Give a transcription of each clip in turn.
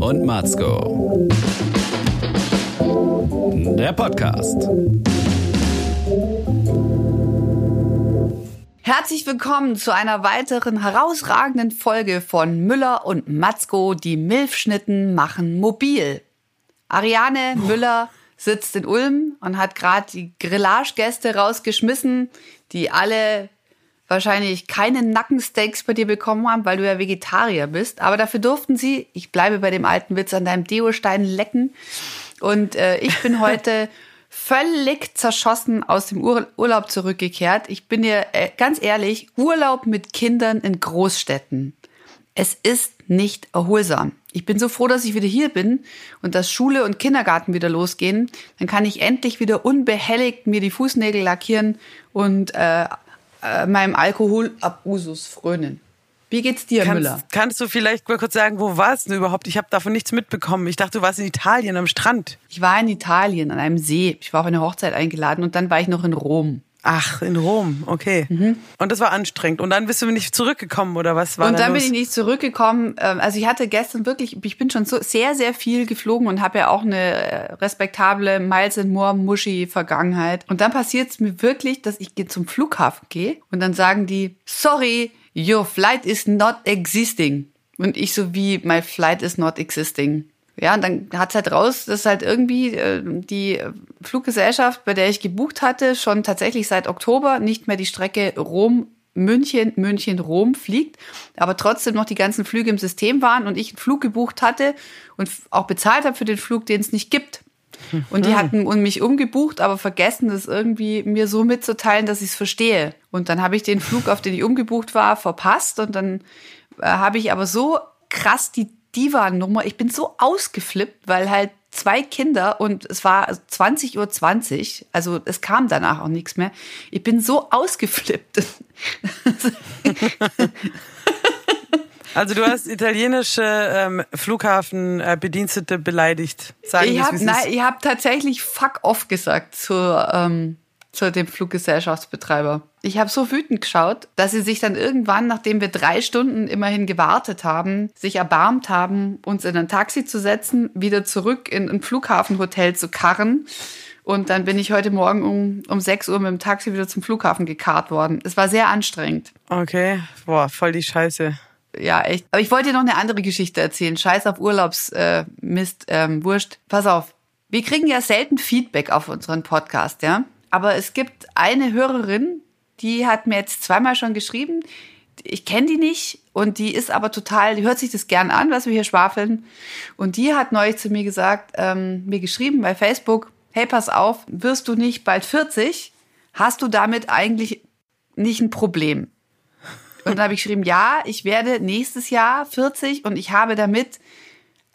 und Matzko. Der Podcast. Herzlich willkommen zu einer weiteren herausragenden Folge von Müller und Matzko. Die Milfschnitten machen mobil. Ariane Müller sitzt in Ulm und hat gerade die Grillagegäste rausgeschmissen, die alle wahrscheinlich keine Nackensteaks bei dir bekommen haben, weil du ja Vegetarier bist. Aber dafür durften sie, ich bleibe bei dem alten Witz, an deinem Deostein lecken. Und äh, ich bin heute völlig zerschossen aus dem Ur Urlaub zurückgekehrt. Ich bin dir äh, ganz ehrlich, Urlaub mit Kindern in Großstädten. Es ist nicht erholsam. Ich bin so froh, dass ich wieder hier bin und dass Schule und Kindergarten wieder losgehen. Dann kann ich endlich wieder unbehelligt mir die Fußnägel lackieren und äh, äh, meinem Alkoholabusus frönen. Wie geht's dir, kannst, Müller? Kannst du vielleicht mal kurz sagen, wo warst du überhaupt? Ich habe davon nichts mitbekommen. Ich dachte, du warst in Italien am Strand. Ich war in Italien an einem See. Ich war auf eine Hochzeit eingeladen und dann war ich noch in Rom. Ach, in Rom, okay. Mhm. Und das war anstrengend. Und dann bist du nicht zurückgekommen oder was war Und dann da bin ich nicht zurückgekommen. Ähm, also ich hatte gestern wirklich, ich bin schon so sehr, sehr viel geflogen und habe ja auch eine äh, respektable Miles and More Muschi Vergangenheit. Und dann passiert es mir wirklich, dass ich zum Flughafen gehe und dann sagen die, sorry, your flight is not existing. Und ich so wie, my flight is not existing. Ja, und dann hat's halt raus, dass halt irgendwie äh, die Fluggesellschaft, bei der ich gebucht hatte, schon tatsächlich seit Oktober nicht mehr die Strecke Rom München, München, Rom fliegt, aber trotzdem noch die ganzen Flüge im System waren und ich einen Flug gebucht hatte und auch bezahlt habe für den Flug, den es nicht gibt. Und die hatten mich umgebucht, aber vergessen, das irgendwie mir so mitzuteilen, dass ich es verstehe. Und dann habe ich den Flug, auf den ich umgebucht war, verpasst und dann äh, habe ich aber so krass die Diva-Nummer. Ich bin so ausgeflippt, weil halt zwei Kinder und es war 20.20 Uhr, 20, also es kam danach auch nichts mehr. Ich bin so ausgeflippt. Also du hast italienische ähm, Flughafenbedienstete beleidigt. Sagen ich habe hab tatsächlich fuck off gesagt zur ähm, zu dem Fluggesellschaftsbetreiber. Ich habe so wütend geschaut, dass sie sich dann irgendwann, nachdem wir drei Stunden immerhin gewartet haben, sich erbarmt haben, uns in ein Taxi zu setzen, wieder zurück in ein Flughafenhotel zu karren. Und dann bin ich heute Morgen um, um 6 Uhr mit dem Taxi wieder zum Flughafen gekarrt worden. Es war sehr anstrengend. Okay, boah, voll die Scheiße. Ja, echt. Aber ich wollte dir noch eine andere Geschichte erzählen. Scheiß auf Urlaubsmist, äh, Mist, ähm, Wurscht. Pass auf. Wir kriegen ja selten Feedback auf unseren Podcast, ja? Aber es gibt eine Hörerin, die hat mir jetzt zweimal schon geschrieben. Ich kenne die nicht und die ist aber total, die hört sich das gern an, was wir hier schwafeln. Und die hat neulich zu mir gesagt, ähm, mir geschrieben bei Facebook, hey, pass auf, wirst du nicht bald 40? Hast du damit eigentlich nicht ein Problem? Und dann habe ich geschrieben, ja, ich werde nächstes Jahr 40 und ich habe damit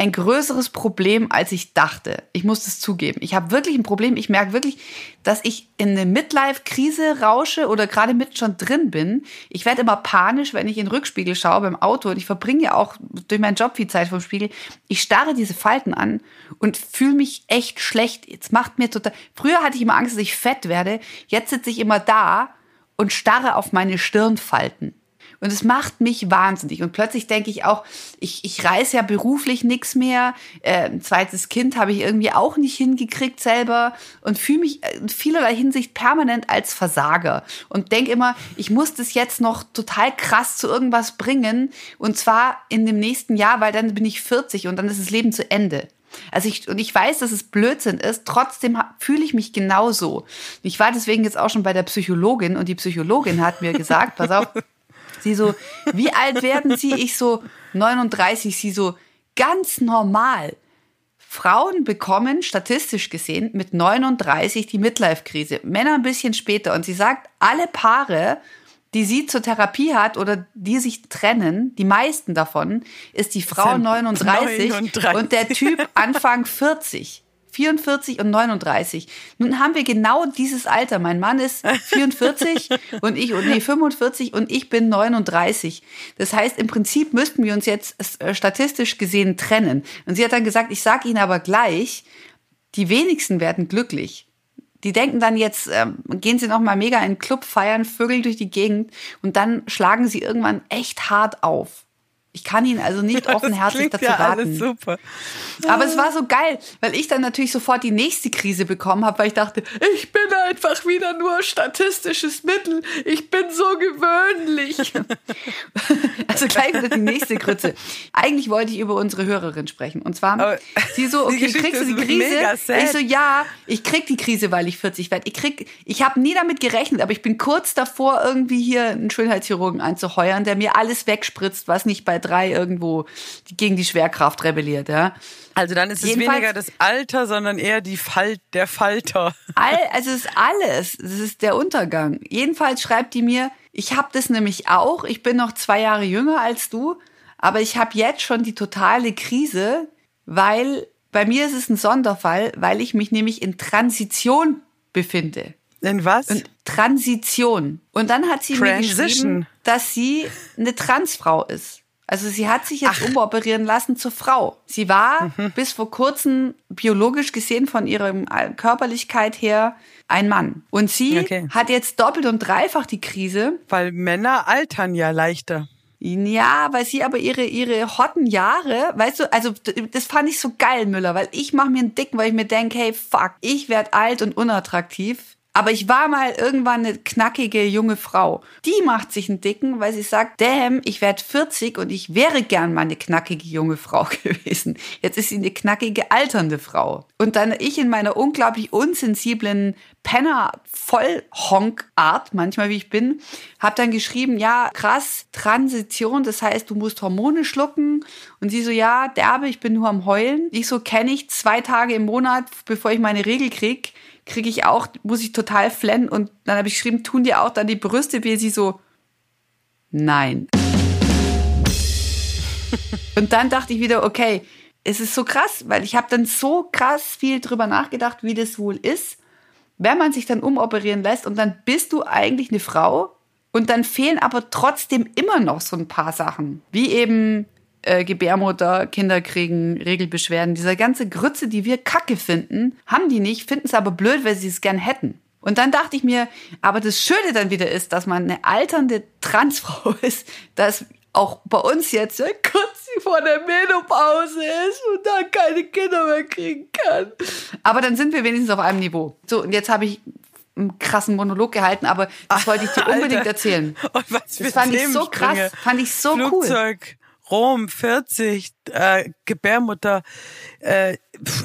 ein größeres Problem, als ich dachte. Ich muss es zugeben. Ich habe wirklich ein Problem. Ich merke wirklich, dass ich in eine Midlife-Krise rausche oder gerade mit schon drin bin. Ich werde immer panisch, wenn ich in den Rückspiegel schaue beim Auto und ich verbringe ja auch durch meinen Job viel Zeit vom Spiegel. Ich starre diese Falten an und fühle mich echt schlecht. Jetzt macht mir total. Früher hatte ich immer Angst, dass ich fett werde. Jetzt sitze ich immer da und starre auf meine Stirnfalten. Und es macht mich wahnsinnig. Und plötzlich denke ich auch, ich, ich reiß ja beruflich nichts mehr. Äh, ein zweites Kind habe ich irgendwie auch nicht hingekriegt selber und fühle mich in vielerlei Hinsicht permanent als Versager. Und denke immer, ich muss das jetzt noch total krass zu irgendwas bringen. Und zwar in dem nächsten Jahr, weil dann bin ich 40 und dann ist das Leben zu Ende. Also ich, und ich weiß, dass es Blödsinn ist, trotzdem fühle ich mich genauso. Ich war deswegen jetzt auch schon bei der Psychologin und die Psychologin hat mir gesagt, pass auf, Sie so, wie alt werden Sie? Ich so, 39. Sie so, ganz normal. Frauen bekommen statistisch gesehen mit 39 die Midlife-Krise, Männer ein bisschen später. Und sie sagt, alle Paare, die sie zur Therapie hat oder die sich trennen, die meisten davon, ist die Frau 39, 39. und der Typ Anfang 40. 44 und 39. Nun haben wir genau dieses Alter. Mein Mann ist 44 und ich, nee, 45 und ich bin 39. Das heißt, im Prinzip müssten wir uns jetzt äh, statistisch gesehen trennen. Und sie hat dann gesagt, ich sage Ihnen aber gleich, die wenigsten werden glücklich. Die denken dann jetzt, ähm, gehen sie noch mal mega in den Club feiern, vögeln durch die Gegend und dann schlagen sie irgendwann echt hart auf. Ich kann ihn also nicht offenherzig dazu ja raten. Alles super. Aber es war so geil, weil ich dann natürlich sofort die nächste Krise bekommen habe, weil ich dachte, ich bin einfach wieder nur statistisches Mittel. Ich bin so gewöhnlich. also gleich wieder die nächste Grütze. Eigentlich wollte ich über unsere Hörerin sprechen. Und zwar, Aber sie so, die okay, Geschichte kriegst du die Krise? Ich so, ja, ich krieg die Krise, weil ich 40 werde. Ich krieg, ich habe nie damit gerechnet, aber ich bin kurz davor, irgendwie hier einen Schönheitschirurgen anzuheuern, der mir alles wegspritzt, was nicht bei drei irgendwo gegen die Schwerkraft rebelliert, ja. Also dann ist es Jedenfalls- weniger das Alter, sondern eher die Fal der Falter. All, also es ist alles. Es ist der Untergang. Jedenfalls schreibt die mir, ich habe das nämlich auch. Ich bin noch zwei Jahre jünger als du, aber ich habe jetzt schon die totale Krise, weil bei mir ist es ein Sonderfall, weil ich mich nämlich in Transition befinde. In was? Und Transition. Und dann hat sie mir Transition. geschrieben, dass sie eine Transfrau ist. Also sie hat sich jetzt umoperieren lassen zur Frau. Sie war Mhm. bis vor kurzem biologisch gesehen von ihrer Körperlichkeit her ein Mann. Und sie Okay. hat jetzt doppelt und dreifach die Krise. Weil Männer altern ja leichter. Ja, weil sie aber ihre, ihre hotten Jahre, weißt du, also das fand ich so geil, Müller, weil ich mache mir einen Dicken, weil ich mir denke, hey, fuck, ich werd alt und unattraktiv. Aber ich war mal irgendwann eine knackige junge Frau. Die macht sich einen Dicken, weil sie sagt, damn, ich werd 40 und ich wäre gern mal eine knackige junge Frau gewesen. Jetzt ist sie eine knackige alternde Frau. Und dann ich in meiner unglaublich unsensiblen Penner-Vollhonk-Art, manchmal wie ich bin, habe dann geschrieben, ja, krass, Transition, das heißt, du musst Hormone schlucken. Und sie so, ja, derbe, ich bin nur am Heulen. Ich so, kenne ich zwei Tage im Monat, bevor ich meine Regel krieg, kriege ich auch, muss ich total flennen. Und dann habe ich geschrieben, tun dir auch dann die Brüste weh? Sie so, nein. Und dann dachte ich wieder, okay, es ist so krass, weil ich habe dann so krass viel drüber nachgedacht, wie das wohl ist, wenn man sich dann umoperieren lässt und dann bist du eigentlich eine Frau und dann fehlen aber trotzdem immer noch so ein paar Sachen, wie eben äh, Gebärmutter, Kinder kriegen, Regelbeschwerden, dieser ganze Grütze, die wir kacke finden, haben die nicht, finden es aber blöd, weil sie es gern hätten. Und dann dachte ich mir, aber das Schöne dann wieder ist, dass man eine alternde Transfrau ist, dass auch bei uns jetzt ja, kurz vor der Menopause ist und dann keine Kinder mehr kriegen kann. Aber dann sind wir wenigstens auf einem Niveau. So, und jetzt habe ich einen krassen Monolog gehalten, aber das wollte ich dir unbedingt Alter. erzählen. Und was für Das fand ich so krass, fand ich so cool. Rom, 40, äh, Gebärmutter. Äh,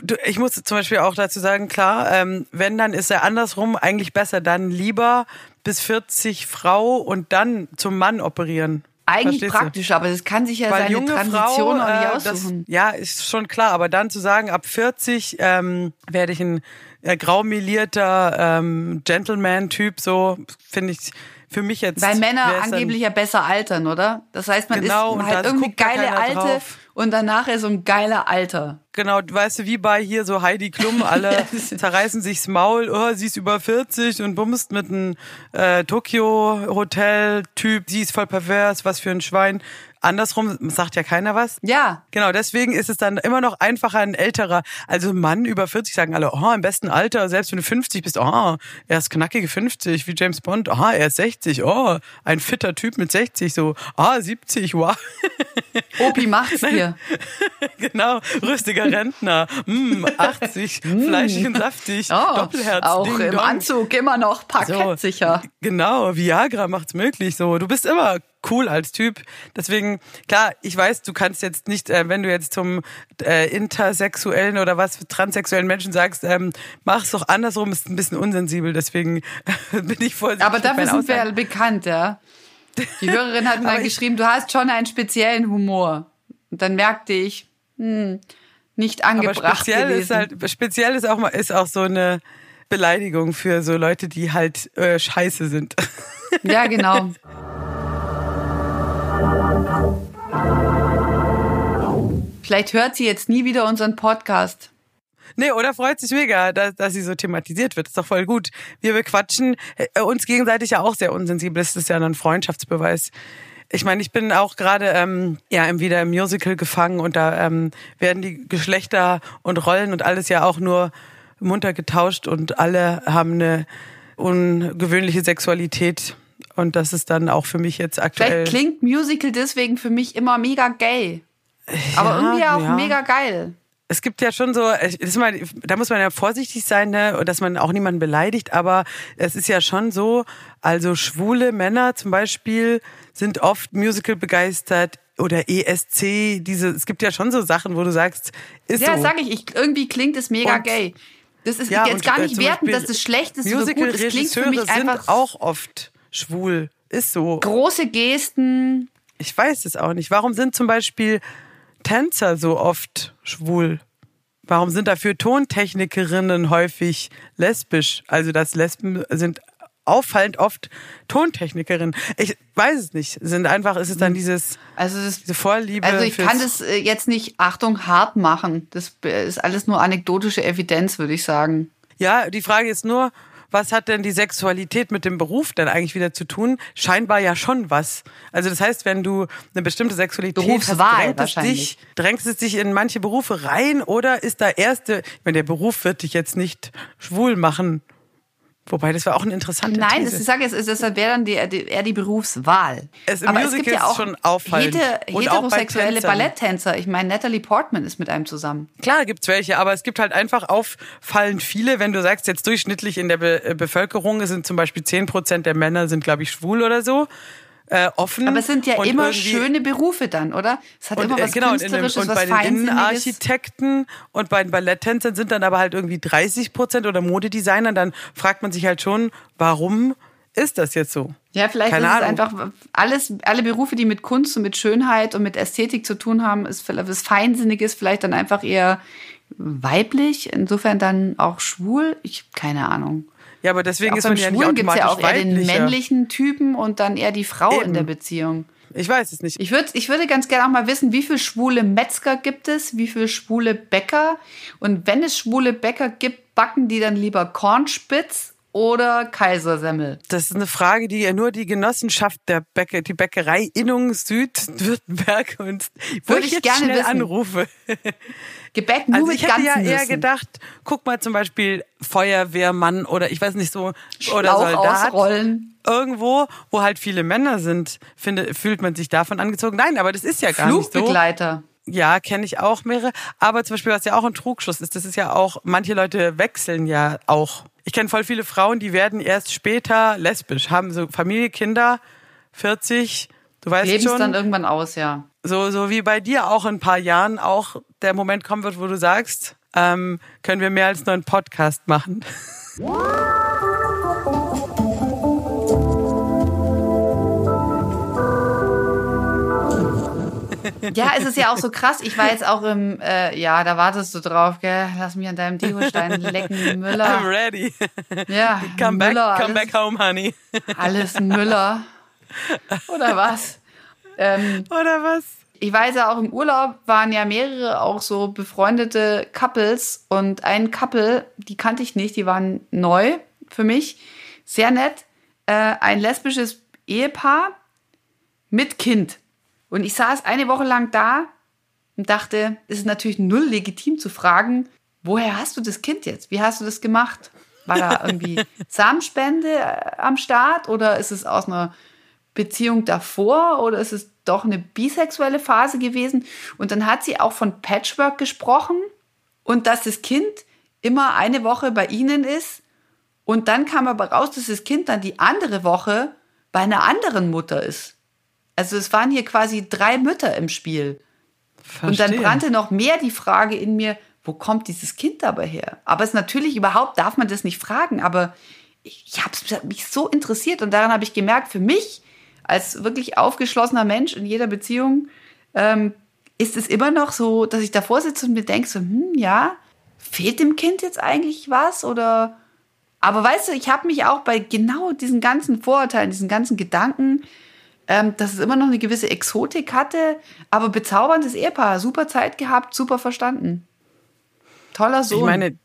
du, ich muss zum Beispiel auch dazu sagen, klar, ähm, wenn, dann ist er andersrum eigentlich besser. Dann lieber bis 40 Frau und dann zum Mann operieren. Eigentlich Verstehst du? praktisch, aber das kann sich ja Weil seine junge Transition Frau, auch nicht äh, das, aussuchen. ja, ist schon klar. Aber dann zu sagen, ab 40 ähm, werde ich ein äh, graumelierter ähm, Gentleman-Typ, so finde ich für mich jetzt. Weil Männer angeblich ja besser altern, oder? Das heißt, man Genau, ist halt irgendwie geile Alte drauf. Und danach ist so ein geiler Alter. Genau, weißt du, wie bei hier so Heidi Klum, alle zerreißen sich's Maul, oh, sie ist über 40 und bummst mit einem äh, Tokio-Hotel-Typ, sie ist voll pervers, was für ein Schwein. Andersrum sagt ja keiner was. Ja, Genau, deswegen ist es dann immer noch einfacher, ein älterer, also ein Mann über 40 sagen alle, oh, im besten Alter, selbst wenn du 50 bist, oh, er ist knackige 50, wie James Bond, oh, er ist 60, oh, ein fitter Typ mit 60, so, ah, 70, wow. Opi macht's dir. genau, rüstiger Rentner, mm, 80, fleischig und saftig, Oh, Doppelherz, auch Ding im Dong. Anzug immer noch parkettsicher. Genau, Viagra macht's möglich. So, du bist immer cool als Typ. Deswegen, klar, ich weiß, du kannst jetzt nicht, äh, wenn du jetzt zum äh, intersexuellen oder was transsexuellen Menschen sagst, ähm, mach's doch andersrum, ist ein bisschen unsensibel. Deswegen bin ich vorsichtig. Aber dafür sind wir ja bekannt, ja. Die Hörerin hat mir ich- geschrieben, du hast schon einen speziellen Humor. Und dann merkte ich, hm, nicht Aber angebracht speziell gewesen. ist halt, speziell ist auch mal, ist auch so eine Beleidigung für so Leute, die halt äh, scheiße sind. Ja, genau. Vielleicht hört sie jetzt nie wieder unseren Podcast. Nee, oder freut sich mega, dass, dass sie so thematisiert wird. Ist doch voll gut. Wir bequatschen äh, uns gegenseitig ja auch sehr unsensibel. Das ist ja ein Freundschaftsbeweis. Ich meine, ich bin auch gerade ähm, ja wieder im Musical gefangen und da ähm, werden die Geschlechter und Rollen und alles ja auch nur munter getauscht und alle haben eine ungewöhnliche Sexualität Und das ist dann auch für mich jetzt aktuell. Vielleicht klingt Musical deswegen für mich immer mega gay. Aber Ja, irgendwie auch ja. mega geil. Es gibt ja schon so, ist mal, da muss man ja vorsichtig sein, ne, dass man auch niemanden beleidigt, aber es ist ja schon so, also schwule Männer zum Beispiel sind oft Musical begeistert oder ESC, diese, es gibt ja schon so Sachen, wo du sagst, ist Ja, so. sag ich, ich, irgendwie klingt es mega Und- gay. Das ist Ja, jetzt gar äh, nicht zum werten, Beispiel dass das schlecht ist oder gut. Es klingt für mich sind einfach auch oft schwul. Ist so. große Gesten. Ich weiß es auch nicht. Warum sind zum Beispiel Tänzer so oft schwul? Warum sind dafür Tontechnikerinnen häufig lesbisch? Also dass Lesben sind auffallend oft Tontechnikerinnen. Ich weiß es nicht. Sind einfach, ist es dann dieses, Also das diese Vorliebe? Also ich kann das äh, jetzt nicht, Achtung, hart machen. Das äh, ist alles nur anekdotische Evidenz, würde ich sagen. Ja, die Frage ist nur, was hat denn die Sexualität mit dem Beruf dann eigentlich wieder zu tun? Scheinbar ja schon was. Also das heißt, wenn du eine bestimmte Sexualität Berufswahl hast, drängt es, dich, drängt es dich in manche Berufe rein oder ist da erste, ich meine, der Beruf wird dich jetzt nicht schwul machen. Wobei, das war auch eine interessante Nein, das, These. ich sage jetzt, es- deshalb wäre dann die, die, eher die Berufswahl. Es- Aber es Musical gibt ja auch schon auffallend. hete- Und auch bei heterosexuelle. Balletttänzer. Ich meine, Natalie Portman ist mit einem zusammen. Klar gibt's welche, aber es gibt halt einfach auffallend viele, wenn du sagst, jetzt durchschnittlich in der Be äh, Bevölkerung es sind zum Beispiel 10 Prozent der Männer sind, glaube ich, schwul oder so. Äh, offen. Aber es sind ja immer schöne Berufe dann, oder? Es hat und, immer äh, was genau, und, in Künstlerisches, und was bei den. Innenarchitekten und bei den Balletttänzern sind dann aber halt irgendwie 30 Prozent oder Modedesignern. Dann fragt man sich halt schon, warum ist das jetzt so? Ja, vielleicht Keine ist es Ahnung. einfach alles, alle Berufe, die mit Kunst und mit Schönheit und mit Ästhetik zu tun haben, ist vielleicht was Feinsinniges, vielleicht dann einfach eher weiblich, insofern dann auch schwul. Ich keine Ahnung. Ja, aber deswegen Auch ist man ja nicht es ja automatisch auch eher den männlichen Typen und dann eher die Frau in Eben. der Beziehung. Ich weiß es nicht. Ich, würd, ich würde ganz gerne auch mal wissen, wie viele schwule Metzger gibt es, wie viele schwule Bäcker und wenn es schwule Bäcker gibt, backen die dann lieber Kornspitz oder Kaisersemmel? Das ist eine Frage, die ja nur die Genossenschaft der Bäcker, die Bäckerei Innung Südwürttemberg und wo Würde ich ich jetzt gerne schnell wissen. anrufe. Gebäck nur Also mit ich hätte ja eher Nüssen. gedacht, guck mal zum Beispiel Feuerwehrmann oder ich weiß nicht so oder Schlauch Soldat. ausrollen. Irgendwo, wo halt viele Männer sind, finde, fühlt man sich davon angezogen. Nein, aber das ist ja gar nicht so. Flugbegleiter. Ja, kenne ich auch mehrere. Aber zum Beispiel, was ja auch ein Trugschluss ist, das ist ja auch, manche Leute wechseln ja auch. Ich kenne voll viele Frauen, die werden erst später lesbisch, haben so Familie, Kinder, 40, du weißt Leben es schon, dann irgendwann aus, ja. so, so wie bei dir auch in ein paar Jahren auch der Moment kommen wird, wo du sagst, ähm, können wir mehr als nur einen Podcast machen. Ja, es ist ja auch so krass. Ich war jetzt auch im, äh, ja, da wartest du drauf, gell? Lass mich an deinem Degostein lecken, I'm Müller. ready. Ja, Come back, Müller, come alles, back home, honey. alles Müller. Oder was? Ähm, Oder was? ich weiß ja auch im Urlaub waren ja mehrere auch so befreundete Couples und ein Couple, die kannte ich nicht, die waren neu für mich, sehr nett, äh, ein lesbisches Ehepaar mit Kind. Und ich saß eine Woche lang da und dachte, es ist natürlich null legitim zu fragen, woher hast du das Kind jetzt? Wie hast du das gemacht? War da irgendwie Samenspende äh, am Start oder ist es aus einer Beziehung davor oder ist es doch eine bisexuelle Phase gewesen? Und dann hat sie auch von Patchwork gesprochen und dass das Kind immer eine Woche bei ihnen ist. Und dann kam aber raus, dass das Kind dann die andere Woche bei einer anderen Mutter ist. Also es waren hier quasi drei Mütter im Spiel. Und dann Verstehe. brannte noch mehr die Frage in mir, wo kommt dieses Kind dabei her? Aber es ist natürlich überhaupt, darf man das nicht fragen, aber ich, ich habe mich so interessiert und daran habe ich gemerkt, für mich als wirklich aufgeschlossener Mensch in jeder Beziehung ähm, ist es immer noch so, dass ich davor sitze und mir denke so, hm, ja, fehlt dem Kind jetzt eigentlich was oder aber weißt du, ich habe mich auch bei genau diesen ganzen Vorurteilen, diesen ganzen Gedanken, ähm, dass es immer noch eine gewisse Exotik hatte, aber bezauberndes Ehepaar, super Zeit gehabt, super verstanden. Toller Sohn. Ich meine,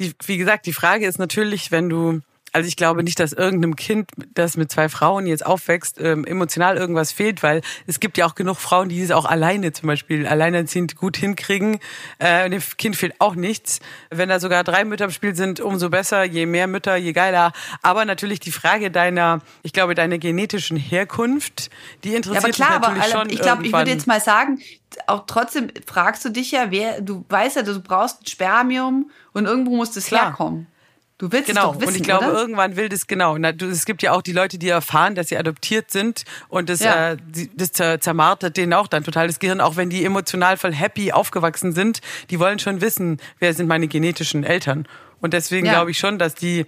die, wie gesagt, die Frage ist natürlich, wenn du, Also ich glaube nicht, dass irgendeinem Kind, das mit zwei Frauen jetzt aufwächst, ähm, emotional irgendwas fehlt, weil es gibt ja auch genug Frauen, die es auch alleine zum Beispiel alleinerziehend gut hinkriegen. Äh, dem Kind fehlt auch nichts. Wenn da sogar drei Mütter im Spiel sind, umso besser. Je mehr Mütter, je geiler. Aber natürlich die Frage deiner, ich glaube, deiner genetischen Herkunft, die interessiert Ja, aber klar, mich natürlich aber schon ich glaube, ich würde jetzt mal sagen, auch trotzdem fragst du dich ja, wer, du weißt ja, du brauchst ein Spermium und irgendwo muss das Klar. herkommen. Du willst Genau, es doch wissen, und ich glaube, oder? irgendwann will das genau. Na, du, es gibt ja auch die Leute, die erfahren, dass sie adoptiert sind und das, Ja. äh, das zer- zermartert denen auch dann total das Gehirn, auch wenn die emotional voll happy aufgewachsen sind. Die wollen schon wissen, wer sind meine genetischen Eltern. Und deswegen Ja. glaube ich schon, dass die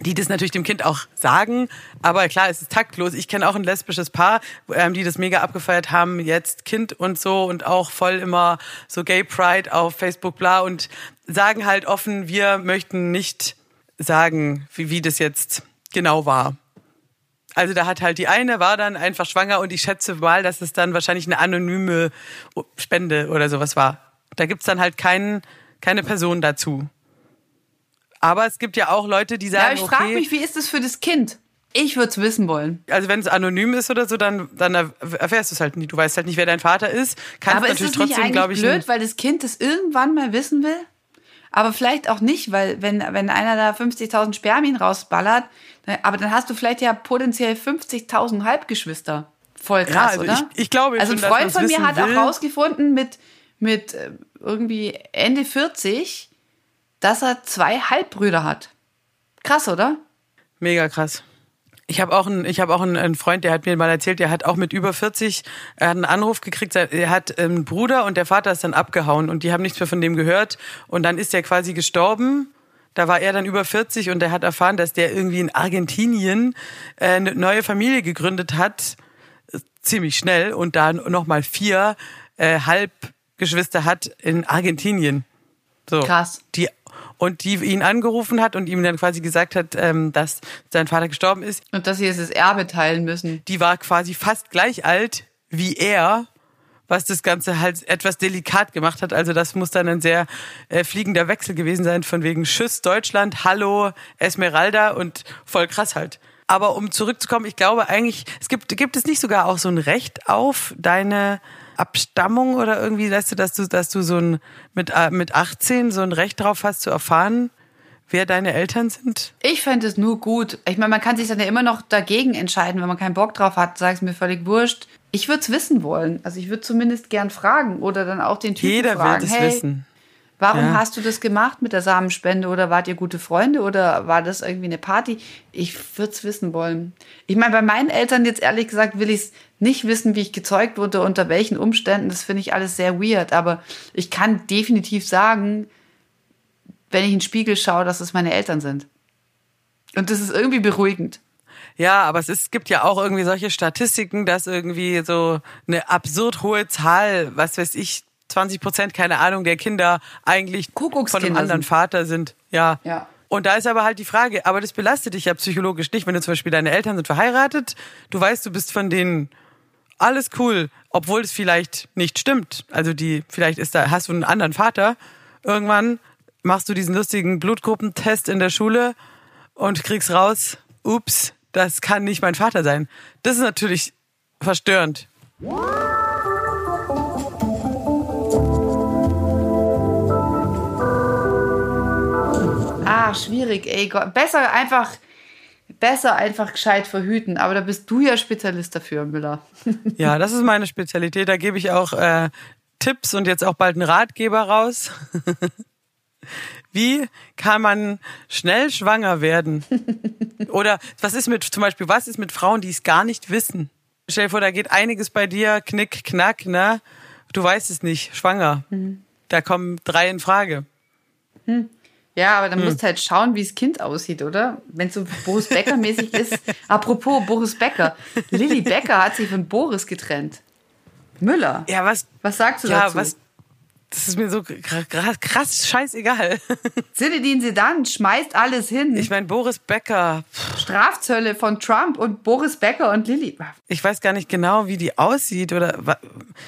die das natürlich dem Kind auch sagen, aber klar, es ist taktlos. Ich kenne auch ein lesbisches Paar, ähm, die das mega abgefeiert haben, jetzt Kind und so und auch voll immer so Gay Pride auf Facebook bla und sagen halt offen, wir möchten nicht sagen, wie, wie das jetzt genau war. Also da hat halt die eine war dann einfach schwanger und ich schätze mal, dass es dann wahrscheinlich eine anonyme Spende oder sowas war. Da gibt's dann halt keinen, keine Person dazu. Aber es gibt ja auch Leute, die Ja, sagen, ich frage okay, mich, wie ist das für das Kind? Ich würde es wissen wollen. also wenn es anonym ist oder so, dann, dann erfährst du es halt nicht. Du weißt halt nicht, wer dein Vater ist. Kannst Aber ist natürlich es nicht trotzdem, glaube ich, blöd, weil das Kind das irgendwann mal wissen will? Aber vielleicht auch nicht, weil wenn, wenn einer da 50.000 Spermien rausballert, aber dann hast du vielleicht ja potenziell 50.000 Halbgeschwister. Voll krass, Ja, also oder? ich- ich glaube Also ein schon, Freund von mir hat will. auch rausgefunden mit, mit äh, irgendwie Ende 40, dass er zwei Halbbrüder hat. Krass, oder? Mega krass. Ich habe auch, einen, ich hab auch einen, einen Freund, der hat mir mal erzählt, der hat auch mit über 40 er hat einen Anruf gekriegt, er hat einen Bruder und der Vater ist dann abgehauen und die haben nichts mehr von dem gehört und dann ist er quasi gestorben. Da war er dann über 40 und er hat erfahren, dass der irgendwie in Argentinien äh, eine neue Familie gegründet hat, ziemlich schnell und da nochmal vier äh, Halbgeschwister hat in Argentinien. So. Krass. Die, und die ihn angerufen hat und ihm dann quasi gesagt hat, ähm, dass sein Vater gestorben ist. Und dass sie jetzt das Erbe teilen müssen. Die war quasi fast gleich alt wie er, was das Ganze halt etwas delikat gemacht hat. Also das muss dann ein sehr äh, fliegender Wechsel gewesen sein, von wegen Tschüss Deutschland, Hallo Esmeralda und voll krass halt. Aber um zurückzukommen, ich glaube eigentlich, es gibt, gibt es nicht sogar auch so ein Recht auf deine Abstammung oder irgendwie, weißt du, dass du, dass du so ein, mit, äh, mit 18 so ein Recht drauf hast zu erfahren, wer deine Eltern sind? Ich fände es nur gut. Ich meine, man kann sich dann ja immer noch dagegen entscheiden, wenn man keinen Bock drauf hat. Sag es mir völlig wurscht. Ich würde es wissen wollen. Also ich würde zumindest gern fragen oder dann auch den Typen Jeder fragen. will es hey, wissen. Warum Ja. hast du das gemacht mit der Samenspende oder wart ihr gute Freunde oder war das irgendwie eine Party? Ich würde es wissen wollen. Ich meine, bei meinen Eltern jetzt ehrlich gesagt will ich es nicht wissen, wie ich gezeugt wurde, unter welchen Umständen. Das finde ich alles sehr weird. Aber ich kann definitiv sagen, wenn ich in den Spiegel schaue, dass es meine Eltern sind. Und das ist irgendwie beruhigend. Ja, aber es ist, gibt ja auch irgendwie solche Statistiken, dass irgendwie so eine absurd hohe Zahl, was weiß ich, 20 Prozent, keine Ahnung, der Kinder eigentlich von einem anderen sind. Vater sind. Ja. Ja. Und da ist aber halt die Frage, aber das belastet dich ja psychologisch nicht, wenn du zum Beispiel deine Eltern sind verheiratet, du weißt, du bist von denen alles cool, obwohl es vielleicht nicht stimmt. Also die, vielleicht ist da, hast du einen anderen Vater. Irgendwann machst du diesen lustigen Blutgruppentest in der Schule und kriegst raus, ups, das kann nicht mein Vater sein. Das ist natürlich verstörend. Schwierig, ey. Gott. Besser einfach, besser einfach gescheit verhüten. Aber da bist du ja Spezialist dafür, Müller. Ja, das ist meine Spezialität. Da gebe ich auch äh, Tipps und jetzt auch bald einen Ratgeber raus. Wie kann man schnell schwanger werden? Oder was ist mit, zum Beispiel, was ist mit Frauen, die es gar nicht wissen? Stell dir vor, da geht einiges bei dir, knick, knack, ne? Du weißt es nicht, schwanger. Da kommen drei in Frage. Ja, aber dann Hm. musst du halt schauen, wie das Kind aussieht, oder? Wenn es so Boris Becker-mäßig ist. Apropos Boris Becker. Lilly Becker hat sich von Boris getrennt. Müller. Ja, was, Was sagst du ja, dazu? was, das ist mir so krass, scheißegal. Zinedine Sedan schmeißt alles hin. Ich meine, Boris Becker. Strafzölle von Trump und Boris Becker und Lilly. Ich weiß gar nicht genau, wie die aussieht oder.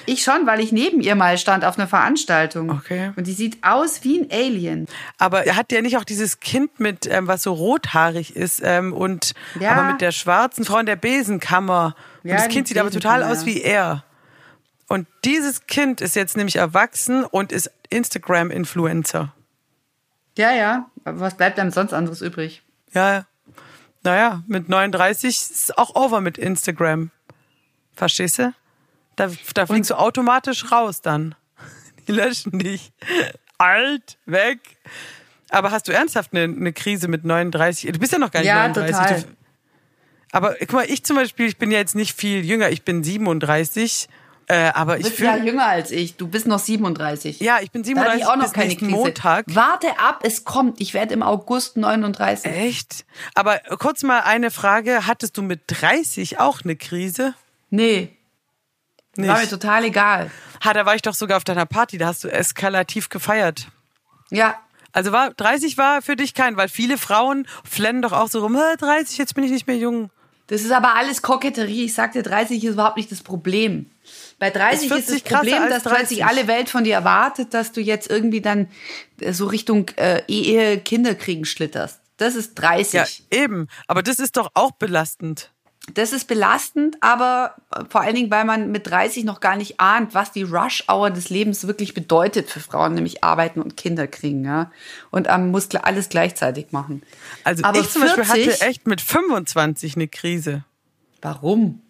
Ich schon, weil ich neben ihr mal stand auf einer Veranstaltung. Okay. Und die sieht aus wie ein Alien. Aber hat der nicht auch dieses Kind mit, ähm, was so rothaarig ist ähm, und Ja. aber mit der schwarzen Frau in der Besenkammer. Und Ja, das die Kind sieht aber total aus wie er. Und dieses Kind ist jetzt nämlich erwachsen und ist Instagram-Influencer. Ja, ja. Aber was bleibt einem sonst anderes übrig? Ja, naja, mit 39 ist auch over mit Instagram. Verstehst du? Da, da fliegst du automatisch raus dann. Die löschen dich. Alt, weg. Aber hast du ernsthaft eine, eine Krise mit 39? Du bist ja noch gar nicht Ja, 39. total. Aber guck mal, ich zum Beispiel, ich bin ja jetzt nicht viel jünger. Ich bin 37. Äh, aber Du ich bist ja fühle. jünger als ich. Du bist noch 37. Ja, ich bin Da hatte 37 ich auch noch keine Krise. Montag. Warte ab, es kommt. Ich werde im August 39. Echt? Aber kurz mal eine Frage. Hattest du mit 30 auch eine Krise? Nee, Nicht. war mir total egal. Ha, da war ich doch sogar auf deiner Party, da hast du eskalativ gefeiert. Ja, Also war 30 war für dich kein, weil viele Frauen flennen doch auch so rum, "Äh, 30, jetzt bin ich nicht mehr jung. das ist aber alles Koketterie. Ich sagte, 30 ist überhaupt nicht das Problem. Bei 30 Ist ist, 40 das Problem, dass plötzlich 30. alle Welt von dir erwartet, dass du jetzt irgendwie dann äh, so Richtung äh, Ehe, Kinder kriegen schlitterst. Das ist 30. Ja, eben. Aber das ist doch auch belastend. Das ist belastend, aber äh, vor allen Dingen, weil man mit 30 noch gar nicht ahnt, was die Rush-Hour des Lebens wirklich bedeutet für Frauen, nämlich arbeiten und Kinder kriegen, ja. Und man muss alles gleichzeitig machen. Also aber ich zum Beispiel 40 hatte echt mit 25 eine Krise. Warum?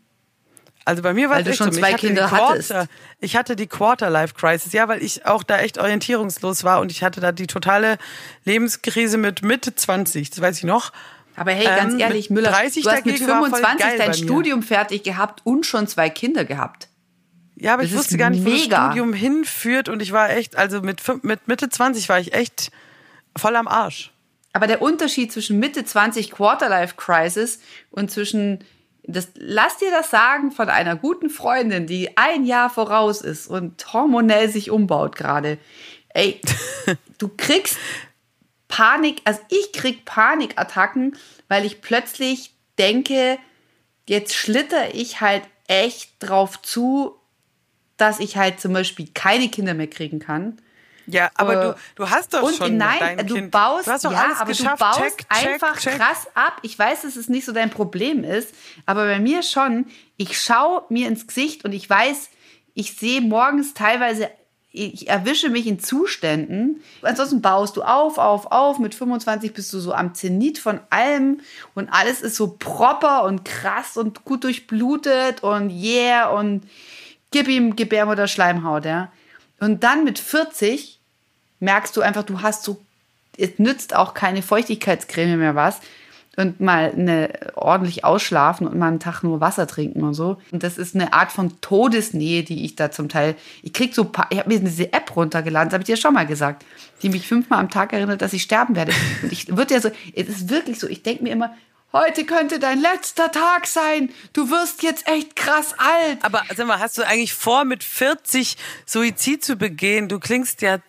Also bei mir war es schon so. zwei ich hatte Kinder die Quarter, hattest. Ich hatte die Quarter-Life-Crisis, ja, weil ich auch da echt orientierungslos war und ich hatte da die totale Lebenskrise mit Mitte 20, das weiß ich noch. Aber hey, ganz Ähm, ehrlich, Müller, 30 du hast mit dagegen war voll 25 geil dein. Studium fertig gehabt und schon zwei Kinder gehabt. Ja, aber Das ich wusste gar nicht, wo das Studium hinführt und ich war echt, also mit, mit Mitte 20 war ich echt voll am Arsch. Aber der Unterschied zwischen Mitte 20 Quarterlife Crisis und zwischen das, lass dir das sagen von einer guten Freundin, die ein Jahr voraus ist und hormonell sich umbaut gerade. Ey, du kriegst Panik, also ich krieg Panikattacken, weil ich plötzlich denke, jetzt schlitter ich halt echt drauf zu, dass ich halt zum Beispiel keine Kinder mehr kriegen kann. Ja, aber Äh, du, du hast doch Und schon nein, dein du Kind. baust, du hast doch ja, alles aber geschafft. du baust check, check, einfach check. krass ab. Ich weiß, dass es nicht so dein Problem ist, aber bei mir schon. Ich schaue mir ins Gesicht und ich weiß, ich sehe morgens teilweise, ich erwische mich in Zuständen. Ansonsten baust du auf, auf, auf. Mit 25 bist du so am Zenit von allem und alles ist so proper und krass und gut durchblutet und yeah und gib ihm Gebärmutter Schleimhaut, ja. Und dann mit 40 merkst du einfach, du hast so, es nützt auch keine Feuchtigkeitscreme mehr was. Und mal eine ordentlich ausschlafen und mal einen Tag nur Wasser trinken und so. Und das ist eine Art von Todesnähe, die ich da zum Teil. Ich krieg so, pa- ich habe mir diese App runtergeladen, das habe ich dir schon mal gesagt, die mich fünfmal am Tag erinnert, dass ich sterben werde. Und ich wird ja so, es ist wirklich so, ich denke mir immer, heute könnte dein letzter Tag sein. Du wirst jetzt echt krass alt. Aber sag mal, hast du eigentlich vor, mit 40 Suizid zu begehen? Du klingst ja,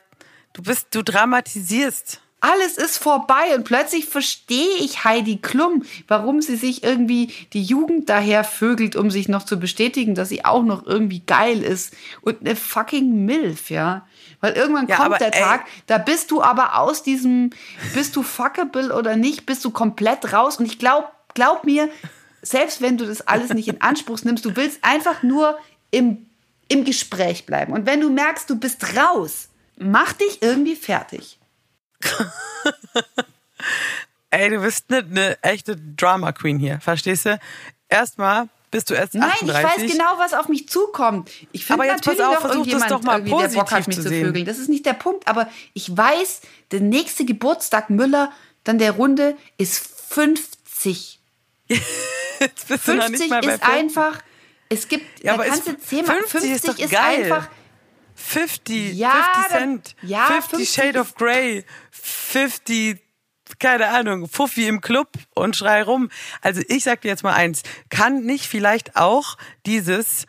du bist, du dramatisierst. Alles ist vorbei und plötzlich verstehe ich Heidi Klum, warum sie sich irgendwie die Jugend daher vögelt, um sich noch zu bestätigen, dass sie auch noch irgendwie geil ist und eine fucking Milf, ja. Weil irgendwann Ja, kommt aber der ey. Tag, da bist du aber aus diesem, bist du fuckable oder nicht, bist du komplett raus und ich glaub, glaub mir, selbst wenn du das alles nicht in Anspruch nimmst, du willst einfach nur im, im Gespräch bleiben. Und wenn du merkst, du bist raus, mach dich irgendwie fertig. Ey, du bist eine, eine echte Drama Queen hier, verstehst du? Erstmal bist du erst Nein, 38. ich weiß genau, was auf mich zukommt. Ich finde jetzt pass natürlich auf, noch das irgendjemand, doch mal irgendwie, der Bock hat, mich zu zu vögeln. Das ist nicht der Punkt. Aber ich weiß, der nächste Geburtstag Müller, dann der Runde, ist 50. Jetzt bist du noch nicht 50 mal bei ist 40. einfach, es gibt, Ja, da aber kannst ist- du zehnmal, 50 ist 50 doch ist geil. einfach, 50, Ja, 50 da- Cent, ja, 50 50 Shade of Grey, 50, keine Ahnung, Fuffi im Club und schrei rum. Also ich sag dir jetzt mal eins, kann nicht vielleicht auch dieses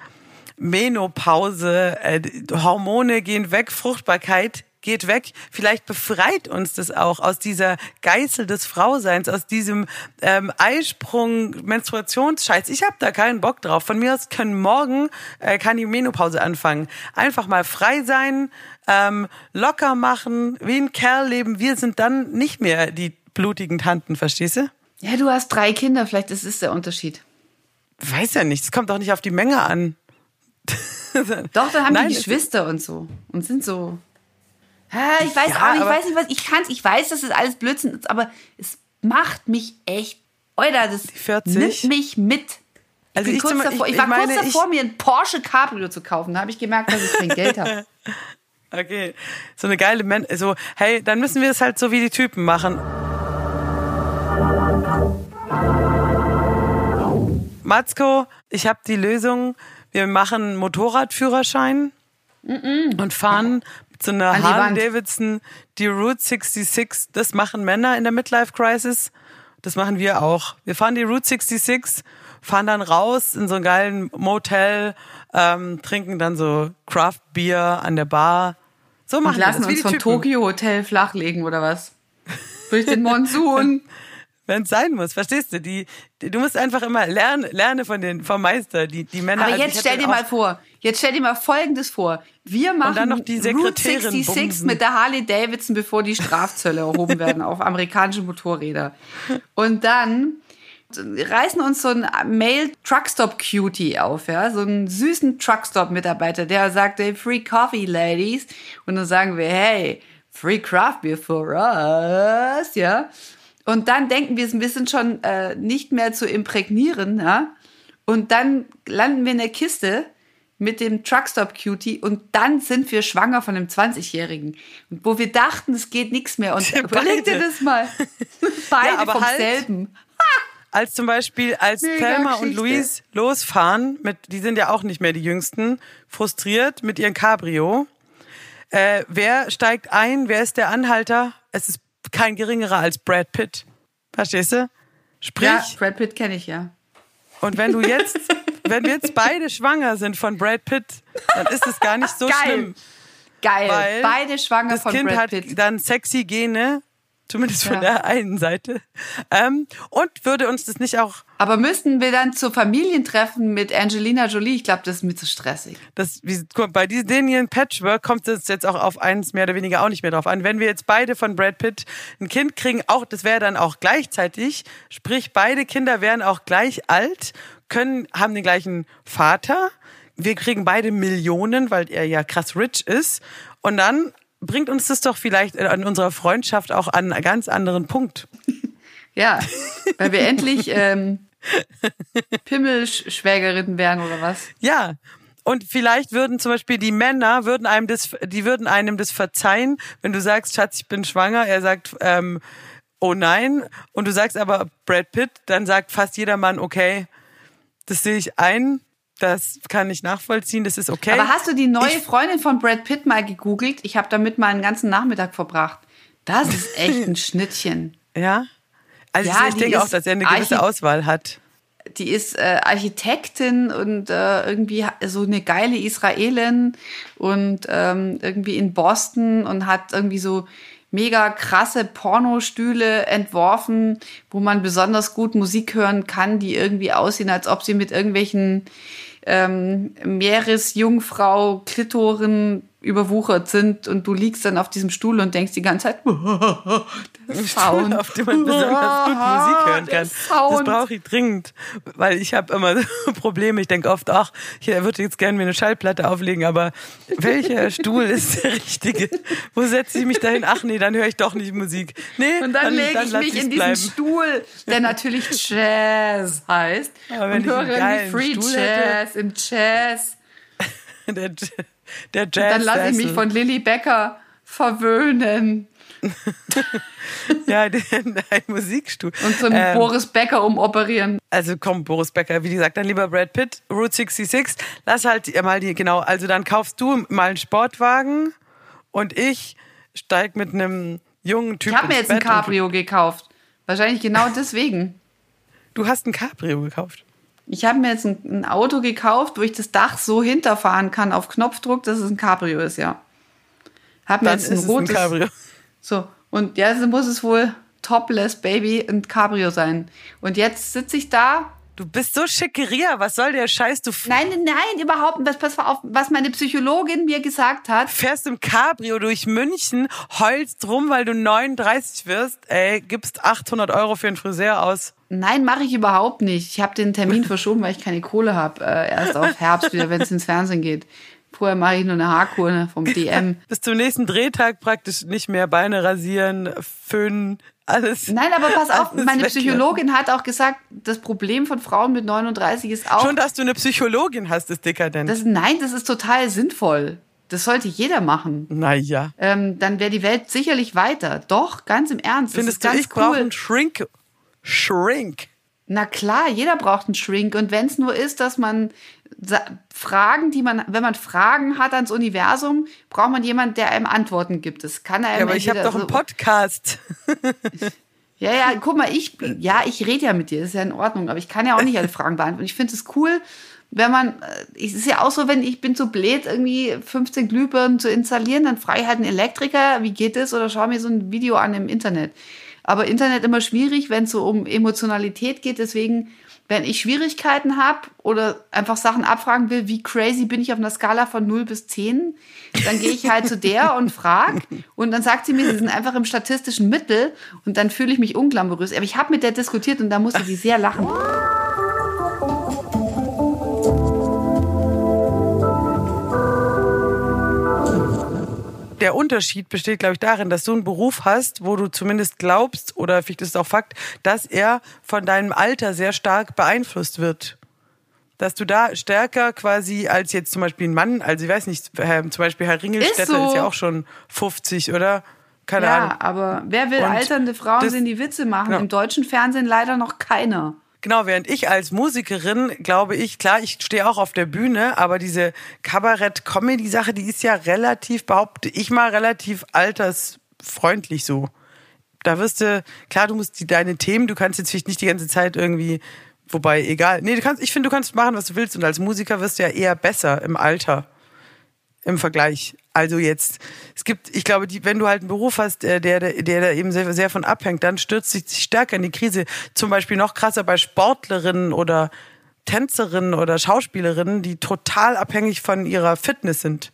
Menopause, äh, Hormone gehen weg, Fruchtbarkeit geht weg. Vielleicht befreit uns das auch aus dieser Geißel des Frauseins, aus diesem ähm, Eisprung, Menstruationsscheiß. Ich habe da keinen Bock drauf. Von mir aus können morgen äh, kann die Menopause anfangen. Einfach mal frei sein, ähm, locker machen, wie ein Kerl leben. Wir sind dann nicht mehr die blutigen Tanten, verstehst du? Ja, du hast drei Kinder, vielleicht ist der Unterschied. Weiß ja nicht, es kommt doch nicht auf die Menge an. Doch, dann haben Nein, die es- Geschwister und so und sind so. Ich weiß Ja, auch, ich weiß nicht, was ich kann's. Ich weiß, dass es alles Blödsinn ist, aber es macht mich echt. Alter, das 40? nimmt mich mit. Ich, Also ich kurz zum- davor, ich- ich, war meine, kurz davor, mir ein Porsche Cabrio zu kaufen. Da habe ich gemerkt, dass ich kein Geld habe. Okay, so eine geile Men so hey, dann müssen wir es halt so wie die Typen machen. Matzko, ich habe die Lösung. Wir machen Motorradführerschein und fahren so einer An die. Harley Davidson die Route 66. Das machen Männer in der Midlife Crisis. Das machen wir auch. Wir fahren die Route 66, fahren dann raus in so einen geilen Motel, ähm, trinken dann so Craft Beer an der Bar. So machen Und wir lassen das wie uns die von Typen. Tokio Hotel flachlegen oder was? Durch den Monsun. Wenn es sein muss, verstehst du? Die, die, du musst einfach immer lernen, lerne von den vom Meister, die die Männer. Aber also jetzt stell dir mal vor, jetzt stell dir mal Folgendes vor. Wir machen dann noch die Route Sekretärin 66 bumsen. mit der Harley Davidson, bevor die Strafzölle erhoben werden auf amerikanische Motorräder. Und dann reißen uns so ein Male Truckstop Cutie auf, ja, so einen süßen Truckstop Mitarbeiter, der sagt, hey, free coffee, ladies. Und dann sagen wir, hey, free craft beer for us, ja. Und dann denken wir, wir sind schon äh, nicht mehr zu imprägnieren, ja. Und dann landen wir in der Kiste mit dem Truckstop Cutie und dann sind wir schwanger von einem 20-Jährigen. Und wo wir dachten, es geht nichts mehr. Und überleg dir Beide. das mal. Beide aber vom halt- selben. Als zum Beispiel, als Mega Thelma und Geschichte. Luis losfahren, mit, die sind ja auch nicht mehr die Jüngsten, frustriert mit ihrem Cabrio. Äh, wer steigt ein? Wer ist der Anhalter? Es ist kein geringerer als Brad Pitt. Verstehst du? Sprich, Ja, Brad Pitt kenne ich ja. und wenn du jetzt, wenn wir jetzt beide schwanger sind von Brad Pitt, dann ist es gar nicht so Geil. schlimm. Geil. Weil Beide schwanger Das von Kind Brad hat Pitt. dann sexy Gene, zumindest von Ja. der einen Seite. Ähm, und würde uns das nicht auch Aber müssten wir dann zu Familientreffen mit Angelina Jolie? Ich glaube, das ist mir zu stressig. das, wie, guck, bei diesen Daniel Patchwork kommt es jetzt auch auf eins mehr oder weniger auch nicht mehr drauf an. Wenn wir jetzt beide von Brad Pitt ein Kind kriegen, auch das wäre dann auch gleichzeitig, sprich beide Kinder wären auch gleich alt, können haben den gleichen Vater. Wir kriegen beide Millionen, weil er ja krass rich ist. Und dann bringt uns das doch vielleicht an unserer Freundschaft auch an einen ganz anderen Punkt. Ja, weil wir endlich ähm, Pimmelschwägerinnen wären oder was? Ja. Und vielleicht würden zum Beispiel die Männer würden einem das, die würden einem das verzeihen, wenn du sagst, Schatz, ich bin schwanger. Er sagt, ähm, oh nein. Und du sagst aber Brad Pitt, dann sagt fast jeder Mann, okay, das sehe ich ein, das kann ich nachvollziehen, das ist okay. Aber hast du die neue Ich- Freundin von Brad Pitt mal gegoogelt? Ich habe damit mal einen ganzen Nachmittag verbracht. Das ist echt ein Schnittchen. ja. Also Ja, ich denke auch, dass er eine gewisse Archi- Auswahl hat. Die ist äh, Architektin und äh, irgendwie so eine geile Israelin und ähm, irgendwie in Boston und hat irgendwie so mega krasse Pornostühle entworfen, wo man besonders gut Musik hören kann, die irgendwie aussehen, als ob sie mit irgendwelchen ähm, Meeresjungfrau Klitoren überwuchert sind und du liegst dann auf diesem Stuhl und denkst die ganze Zeit, der Sound. auf dem man besonders gut Musik hören kann. Das brauche ich dringend, weil ich habe immer so Probleme. Ich denke oft, ach, ich würde jetzt gerne mir eine Schallplatte auflegen, aber welcher Stuhl ist der richtige? Wo setze ich mich dahin? Ach nee, dann höre ich doch nicht Musik. Nee, Und dann, lege ich lass mich in diesen bleiben. Stuhl, der natürlich Jazz heißt. Aber wenn und ich höre Free Stuhl Jazz im Jazz. Der, der Jazz Dann lasse ich mich von Lilly Becker verwöhnen ja, den, ein Musikstuhl. und zum Ähm, Boris Becker umoperieren. Also komm, Boris Becker, wie gesagt, dann lieber Brad Pitt, Route 66. Lass halt mal die, genau, also dann kaufst du mal einen Sportwagen und ich steig mit einem jungen Typ Ich habe mir jetzt ein Bett und Cabrio gekauft. Wahrscheinlich genau deswegen. Du hast ein Cabrio gekauft. Ich habe mir jetzt ein, ein, Auto gekauft, wo ich das Dach so hinterfahren kann auf Knopfdruck, dass es ein Cabrio ist, ja. Hab mir Dann jetzt ein rotes. ein Cabrio. So, und jetzt muss es wohl Topless Baby ein Cabrio sein. Und jetzt sitze ich da. Du bist so Schickeria, was soll der Scheiß? Du f- Nein, nein, überhaupt nicht. Pass auf, was meine Psychologin mir gesagt hat. fährst im Cabrio durch München, heulst rum, weil du 39 wirst, ey, gibst 800 Euro für einen Friseur aus. Nein, mache ich überhaupt nicht. Ich habe den Termin verschoben, weil ich keine Kohle habe. Äh, erst auf Herbst wieder, wenn es ins Fernsehen geht. Vorher mache ich nur eine Haarkur ne, vom DM. Bis zum nächsten Drehtag praktisch nicht mehr Beine rasieren, föhnen, alles. Nein, aber pass auf, meine. Psychologin hat auch gesagt, das Problem von Frauen mit 39 ist auch. Schon, dass du eine Psychologin hast, ist dekadent. Das, nein, das ist total sinnvoll. Das sollte jeder machen. naja. Ähm, dann wäre die Welt sicherlich weiter. Doch, ganz im Ernst. Das Findest ist du, ganz ich brauche cool. einen Shrink? Shrink. Na klar, jeder braucht einen Shrink. Und wenn es nur ist, dass man Fragen, die man, wenn man Fragen hat ans Universum, braucht man jemanden, der einem Antworten gibt. Das kann einem Ja, aber ich habe doch einen Podcast. Ja, ja, guck mal, ich, ja, ich rede ja mit dir, das ist ja in Ordnung, aber ich kann ja auch nicht alle Fragen beantworten. Ich finde es cool, wenn man, äh, es ist ja auch so, wenn ich bin so blöd, irgendwie 15 Glühbirnen zu installieren, dann frage ich halt einen Elektriker, wie geht das, oder schaue mir so ein Video an im Internet. Aber Internet immer schwierig, wenn es so um Emotionalität geht, deswegen, wenn ich Schwierigkeiten habe oder einfach Sachen abfragen will, wie crazy bin ich auf einer Skala von 0 bis 10, dann gehe ich halt zu der und frage und dann sagt sie mir, sie sind einfach im statistischen Mittel und dann fühle ich mich unglamourös. Aber ich habe mit der diskutiert und da musste sie sehr lachen. Der Unterschied besteht, glaube ich, darin, dass du einen Beruf hast, wo du zumindest glaubst, oder vielleicht ist es auch Fakt, dass er von deinem Alter sehr stark beeinflusst wird. Dass du da stärker quasi als jetzt zum Beispiel ein Mann, also ich weiß nicht, zum Beispiel Herr Ringelstetter ist, so. ja auch schon 50, oder? Keine Ja, Ahnung. aber wer will Und alternde Frauen sehen, die Witze machen? Genau. Im deutschen Fernsehen leider noch keiner. Genau, während ich als Musikerin, glaube ich, klar, ich stehe auch auf der Bühne, aber diese Kabarett-Comedy-Sache, die ist ja relativ, behaupte ich mal, relativ altersfreundlich so. Da wirst du, klar, du musst die, deine Themen, du kannst jetzt vielleicht nicht die ganze Zeit irgendwie, wobei, egal. Nee, du kannst, ich finde, du kannst machen, was du willst und als Musiker wirst du ja eher besser im Alter im Vergleich. Also jetzt, es gibt, ich glaube, die, wenn du halt einen Beruf hast, der, der, der da eben sehr, sehr von abhängt, dann stürzt sich stärker in die Krise. Zum Beispiel noch krasser bei Sportlerinnen oder Tänzerinnen oder Schauspielerinnen, die total abhängig von ihrer Fitness sind.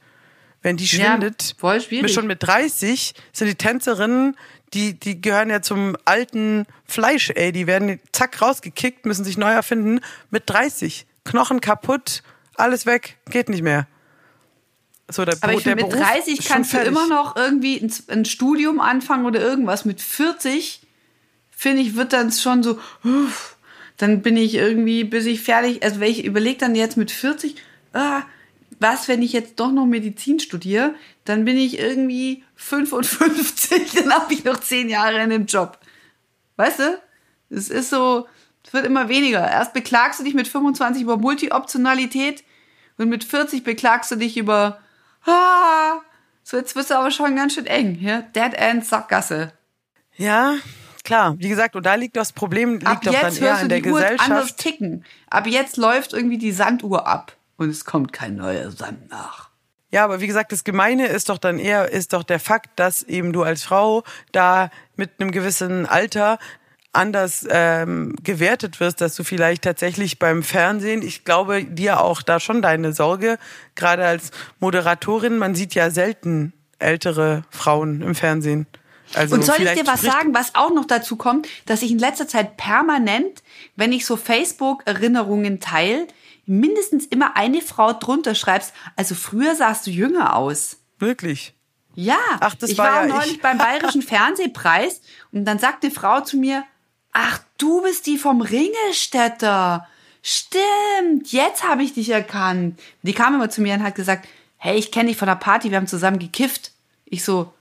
Wenn die Ja, schwindet, schwierig. schon mit 30 sind die Tänzerinnen, die, die gehören ja zum alten Fleisch, ey. Die werden zack rausgekickt, müssen sich neu erfinden. Mit 30. Knochen kaputt, alles weg, geht nicht mehr. So, der, Aber ich finde, mit Beruf 30 ist schon kannst du immer noch irgendwie ein, ein Studium anfangen oder irgendwas. Mit 40, finde ich, wird dann schon so, uff, dann bin ich irgendwie, bis ich fertig, also wenn ich überlege dann jetzt mit 40, ah, was, wenn ich jetzt doch noch Medizin studiere, dann bin ich irgendwie 55, dann habe ich noch 10 Jahre in dem Job. Weißt du? Es ist so, es wird immer weniger. Erst beklagst du dich mit 25 über Multioptionalität und mit 40 beklagst du dich über, ah, so jetzt wird es aber schon ganz schön eng, ja? Dead End Sackgasse. Ja, klar. Wie gesagt, und da liegt das Problem, liegt Ab doch dann jetzt eher hörst du an der Uhr anders Gesellschaft. ticken. Ab jetzt läuft irgendwie die Sanduhr ab und es kommt kein neuer Sand nach. Ja, aber wie gesagt, das Gemeine ist doch dann eher, ist doch der Fakt, dass eben du als Frau da mit einem gewissen Alter anders ähm, gewertet wirst, dass du vielleicht tatsächlich beim Fernsehen, ich glaube dir auch da schon deine Sorge, gerade als Moderatorin, man sieht ja selten ältere Frauen im Fernsehen. Also Und soll ich dir was sagen, was auch noch dazu kommt, dass ich in letzter Zeit permanent, wenn ich so Facebook-Erinnerungen teile, mindestens immer eine Frau drunter schreibst, also früher sahst du jünger aus. Wirklich? Ja, Ach, das ich war war, ja neulich ich. beim Bayerischen Fernsehpreis und dann sagt eine Frau zu mir, ach, du bist die vom Ringelstädter. Stimmt, jetzt habe ich dich erkannt. Die kam immer zu mir und hat gesagt, hey, ich kenne dich von der Party, wir haben zusammen gekifft. Ich so,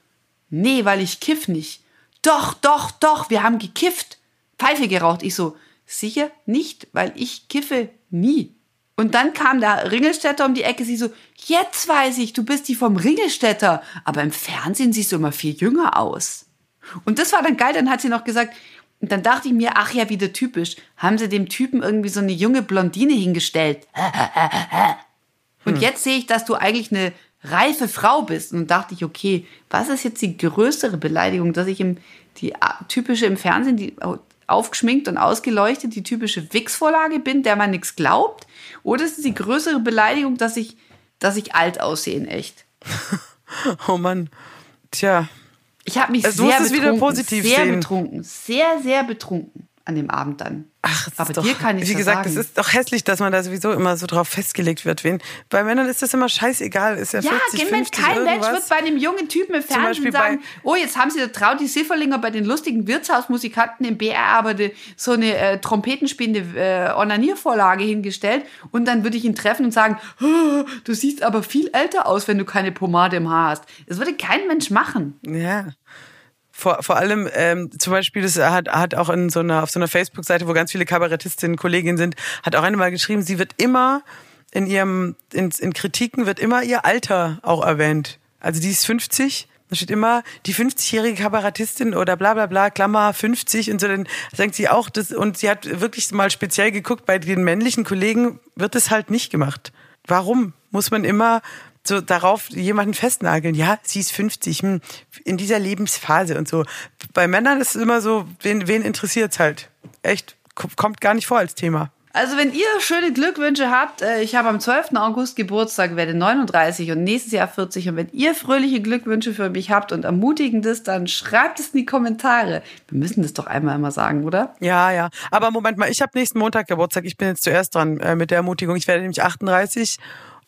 nee, weil ich kiff nicht. Doch, doch, doch, wir haben gekifft. Pfeife geraucht. Ich so, sicher nicht, weil ich kiffe nie. Und dann kam der Ringelstädter um die Ecke, sie so, jetzt weiß ich, du bist die vom Ringelstädter, aber im Fernsehen siehst du immer viel jünger aus. Und das war dann geil, dann hat sie noch gesagt, Und dann dachte ich mir, ach ja, wieder typisch. Haben sie dem Typen irgendwie so eine junge Blondine hingestellt. Und jetzt sehe ich, dass du eigentlich eine reife Frau bist. Und dachte ich, okay, was ist jetzt die größere Beleidigung, dass ich im, die typische im Fernsehen, die aufgeschminkt und ausgeleuchtet, die typische Wix-Vorlage bin, der man nichts glaubt? Oder ist es die größere Beleidigung, dass ich, dass ich alt aussehe in echt? oh Mann. Tja. Ich habe mich also sehr betrunken, sehr sehen. betrunken, sehr, sehr betrunken an dem Abend dann. Ach, aber doch, dir kann ich Wie gesagt, sagen. es ist doch hässlich, dass man da sowieso immer so drauf festgelegt wird. Wen. Bei Männern ist das immer scheißegal. Ist ja, Ja, 40, Mensch, 50, kein Mensch wird bei einem jungen Typen im Fernsehen sagen, oh, jetzt haben sie der Trauti Sifferlinger bei den lustigen Wirtshausmusikanten im BR aber die, so eine äh, trompetenspielende äh, Onaniervorlage hingestellt und dann würde ich ihn treffen und sagen, "Oh, du siehst aber viel älter aus, wenn du keine Pomade im Haar hast. Das würde kein Mensch machen. Ja. Vor, vor allem ähm, zum Beispiel, das hat, hat auch in so einer, auf so einer Facebook-Seite, wo ganz viele Kabarettistinnen, Kolleginnen sind, hat auch eine mal geschrieben, sie wird immer in ihrem, in, in Kritiken wird immer ihr Alter auch erwähnt. Also die ist 50, da steht immer die 50-jährige Kabarettistin oder bla bla bla, Klammer 50 und so, dann sagt sie auch das, und sie hat wirklich mal speziell geguckt, bei den männlichen Kollegen wird es halt nicht gemacht. Warum muss man immer so darauf jemanden festnageln? Ja, sie ist 50, hm, in dieser Lebensphase und so. Bei Männern ist es immer so, wen, wen interessiert's halt? Echt, kommt gar nicht vor als Thema. Also wenn ihr schöne Glückwünsche habt, äh, ich habe am 12. August Geburtstag, werde 39 und nächstes Jahr 40. Und wenn ihr fröhliche Glückwünsche für mich habt und ermutigendes, dann schreibt es in die Kommentare. Wir müssen das doch einmal immer sagen, oder? Ja, ja. Aber Moment mal, ich habe nächsten Montag Geburtstag. Ich bin jetzt zuerst dran äh, mit der Ermutigung. Ich werde nämlich 38.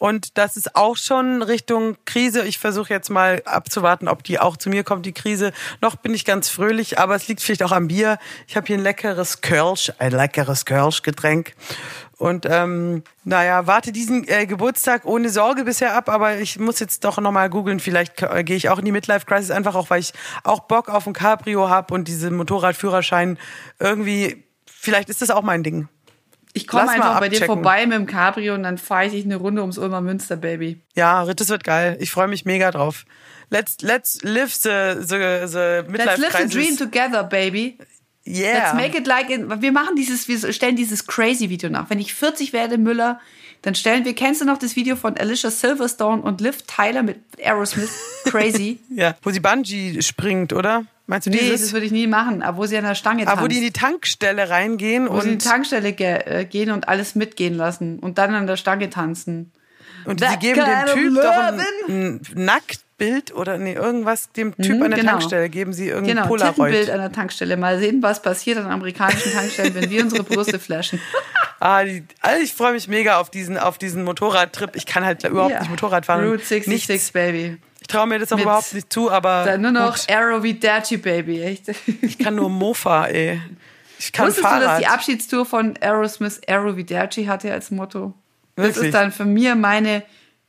Und das ist auch schon Richtung Krise. Ich versuche jetzt mal abzuwarten, ob die auch zu mir kommt, die Krise. Noch bin ich ganz fröhlich, aber es liegt vielleicht auch am Bier. Ich habe hier ein leckeres Kölsch, ein leckeres Kölsch-Getränk. Und ähm, naja, warte diesen äh, Geburtstag ohne Sorge bisher ab, aber ich muss jetzt doch nochmal googeln. Vielleicht äh, gehe ich auch in die Midlife-Crisis, einfach auch, weil ich auch Bock auf ein Cabrio habe und diesen Motorradführerschein irgendwie, vielleicht ist das auch mein Ding. Ich komme einfach bei dir vorbei mit dem Cabrio und dann fahre ich dich eine Runde ums Ulmer Münster, Baby. Ja, das wird geil. Ich freue mich mega drauf. Let's, let's live the, the, the Let's Midlife live the Crisis. dream together, baby. Yeah. Let's make it like in, wir machen dieses, wir stellen dieses crazy Video nach. Wenn ich 40 werde, Müller, dann stellen wir, kennst du noch das Video von Alicia Silverstone und Liv Tyler mit Aerosmith? Crazy. ja, wo sie Bungee springt, oder? Meinst du nee, dieses? das würde ich nie machen, aber wo sie an der Stange tanzt. ah, wo die in die Tankstelle reingehen wo sie in und, die Tankstelle ge äh, gehen und alles mitgehen lassen und dann an der Stange tanzen. und sie That geben dem Typ doch ein, ein Nacktbild oder nee, irgendwas, dem Typ Mhm, an der genau. Tankstelle geben sie irgendein Genau, Polaroid. Tittenbild an der Tankstelle. Mal sehen, was passiert an amerikanischen Tankstellen, wenn wir unsere Brüste flashen. Ah, die, also ich freue mich mega auf diesen, auf diesen Motorradtrip. Ich kann halt überhaupt Ja. nicht Motorrad fahren. Route 66, Nichts. Baby. Ich traue mir das auch überhaupt nicht zu, aber Dann nur noch gut, Arrow wie Dirty, Baby. Echt. ich kann nur Mofa, ey. Ich kann Wusstest du, Fahrrad. dass die Abschiedstour von Aerosmith Arrow wie Dirty hatte als Motto? Das Wirklich? ist dann für mir meine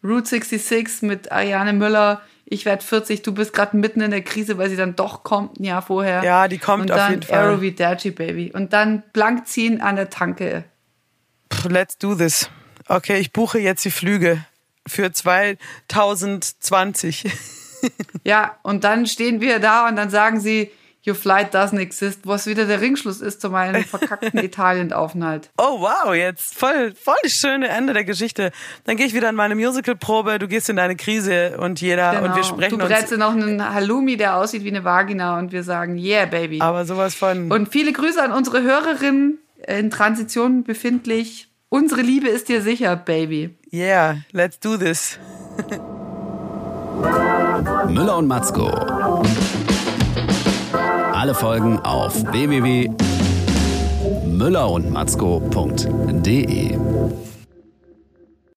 Route 66 mit Ariane Müller. Ich werde 40, du bist gerade mitten in der Krise, weil sie dann doch kommt ein Jahr vorher. Ja, die kommt auf jeden Fall. Arrow wie Dirty, Baby. Und dann blank ziehen an der Tanke. Let's do this. Okay, ich buche jetzt die Flüge für 2020. Ja, und dann stehen wir da und dann sagen sie, your flight doesn't exist, was wieder der Ringschluss ist zu meinem verkackten Italienaufenthalt. Oh wow, jetzt voll, voll das schöne Ende der Geschichte. Dann gehe ich wieder in meine Musicalprobe, du gehst in deine Krise und jeder und wir sprechen Genau. du brätst uns. dir noch einen Halloumi, der aussieht wie eine Vagina und wir sagen, yeah, baby. Aber sowas von. Und viele Grüße an unsere Hörerin in Transition befindlich. Unsere Liebe ist dir sicher, Baby. yeah, let's do this. Müller und Matzko. Alle Folgen auf www.müllerundmatzko.de.